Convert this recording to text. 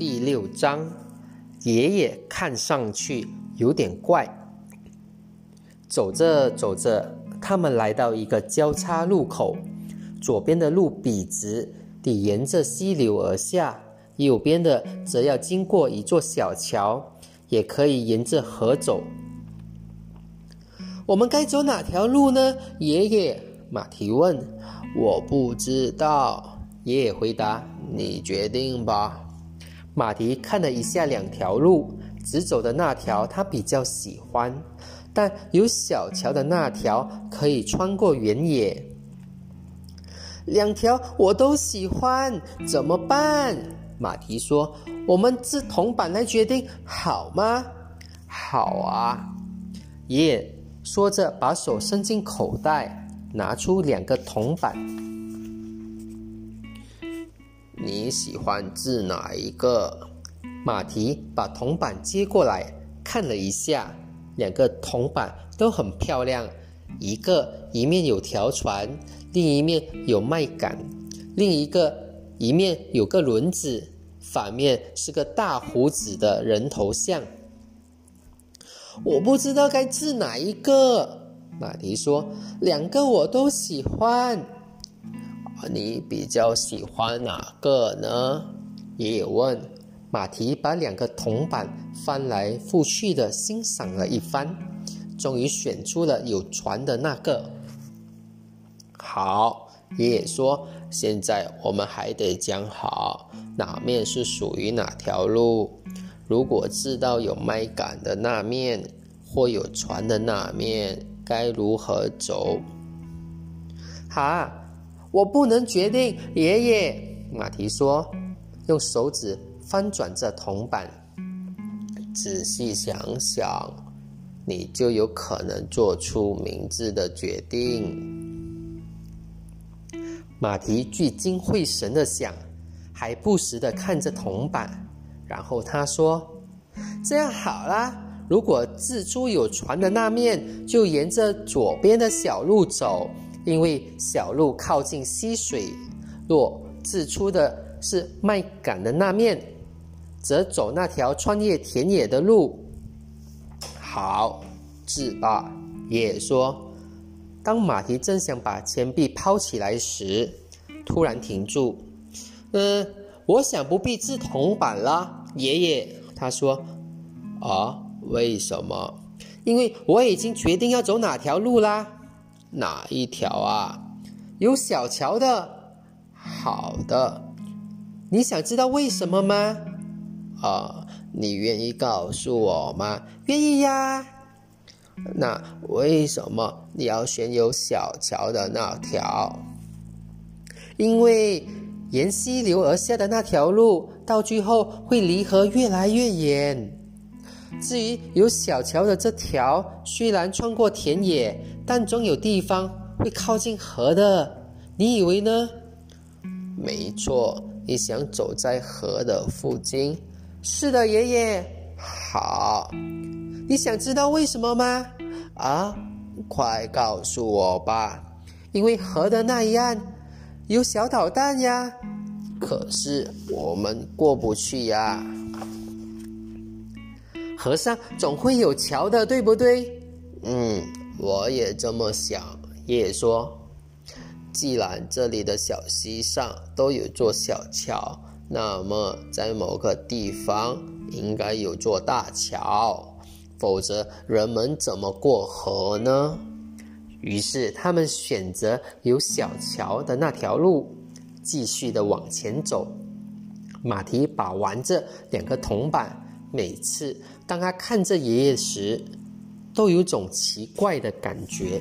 第六章，爷爷看上去有点怪。走着走着，他们来到一个交叉路口，左边的路笔直地沿着溪流而下，右边的则要经过一座小桥，也可以沿着河走。我们该走哪条路呢？爷爷，马蹄问。我不知道。爷爷回答：“你决定吧。”马蹄看了一下两条路，直走的那条他比较喜欢，但有小桥的那条可以穿过原野。两条我都喜欢，怎么办？马蹄说：“我们自铜板来决定，好吗？”“好啊。”爷爷说着，把手伸进口袋，拿出两个铜板。你喜欢治哪一个？马蹄把铜板接过来看了一下，两个铜板都很漂亮，一个一面有条船，另一面有麦秆，另一个一面有个轮子，反面是个大胡子的人头像。我不知道该治哪一个。马蹄说：“两个我都喜欢。”你比较喜欢哪个呢？爷爷问。马蹄把两个铜板翻来覆去的欣赏了一番，终于选出了有船的那个。好，爷爷说：“现在我们还得讲好哪面是属于哪条路。如果知道有麦秆的那面或有船的那面，该如何走？”哈。我不能决定，爷爷。马蹄说，用手指翻转着铜板。仔细想想，你就有可能做出明智的决定。马蹄聚精会神的想，还不时的看着铜板。然后他说：“这样好啦，如果自出有船的那面，就沿着左边的小路走。”因为小路靠近溪水，若自出的是麦秆的那面，则走那条穿越田野的路。好，自吧。爷爷说。当马蹄正想把钱币抛起来时，突然停住。嗯，我想不必掷铜板了，爷爷。他说。啊？为什么？因为我已经决定要走哪条路啦。哪一条啊？有小桥的。好的。你想知道为什么吗？啊，你愿意告诉我吗？愿意呀。那为什么你要选有小桥的那条？因为沿溪流而下的那条路，到最后会离河越来越远。至于有小桥的这条，虽然穿过田野，但总有地方会靠近河的。你以为呢？没错，你想走在河的附近。是的，爷爷。好，你想知道为什么吗？啊，快告诉我吧。因为河的那一岸有小导弹呀。可是我们过不去呀。河上总会有桥的，对不对？嗯，我也这么想。爷爷说：“既然这里的小溪上都有座小桥，那么在某个地方应该有座大桥，否则人们怎么过河呢？”于是他们选择有小桥的那条路，继续的往前走。马蹄把玩着两个铜板。每次当他看着爷爷时，都有种奇怪的感觉。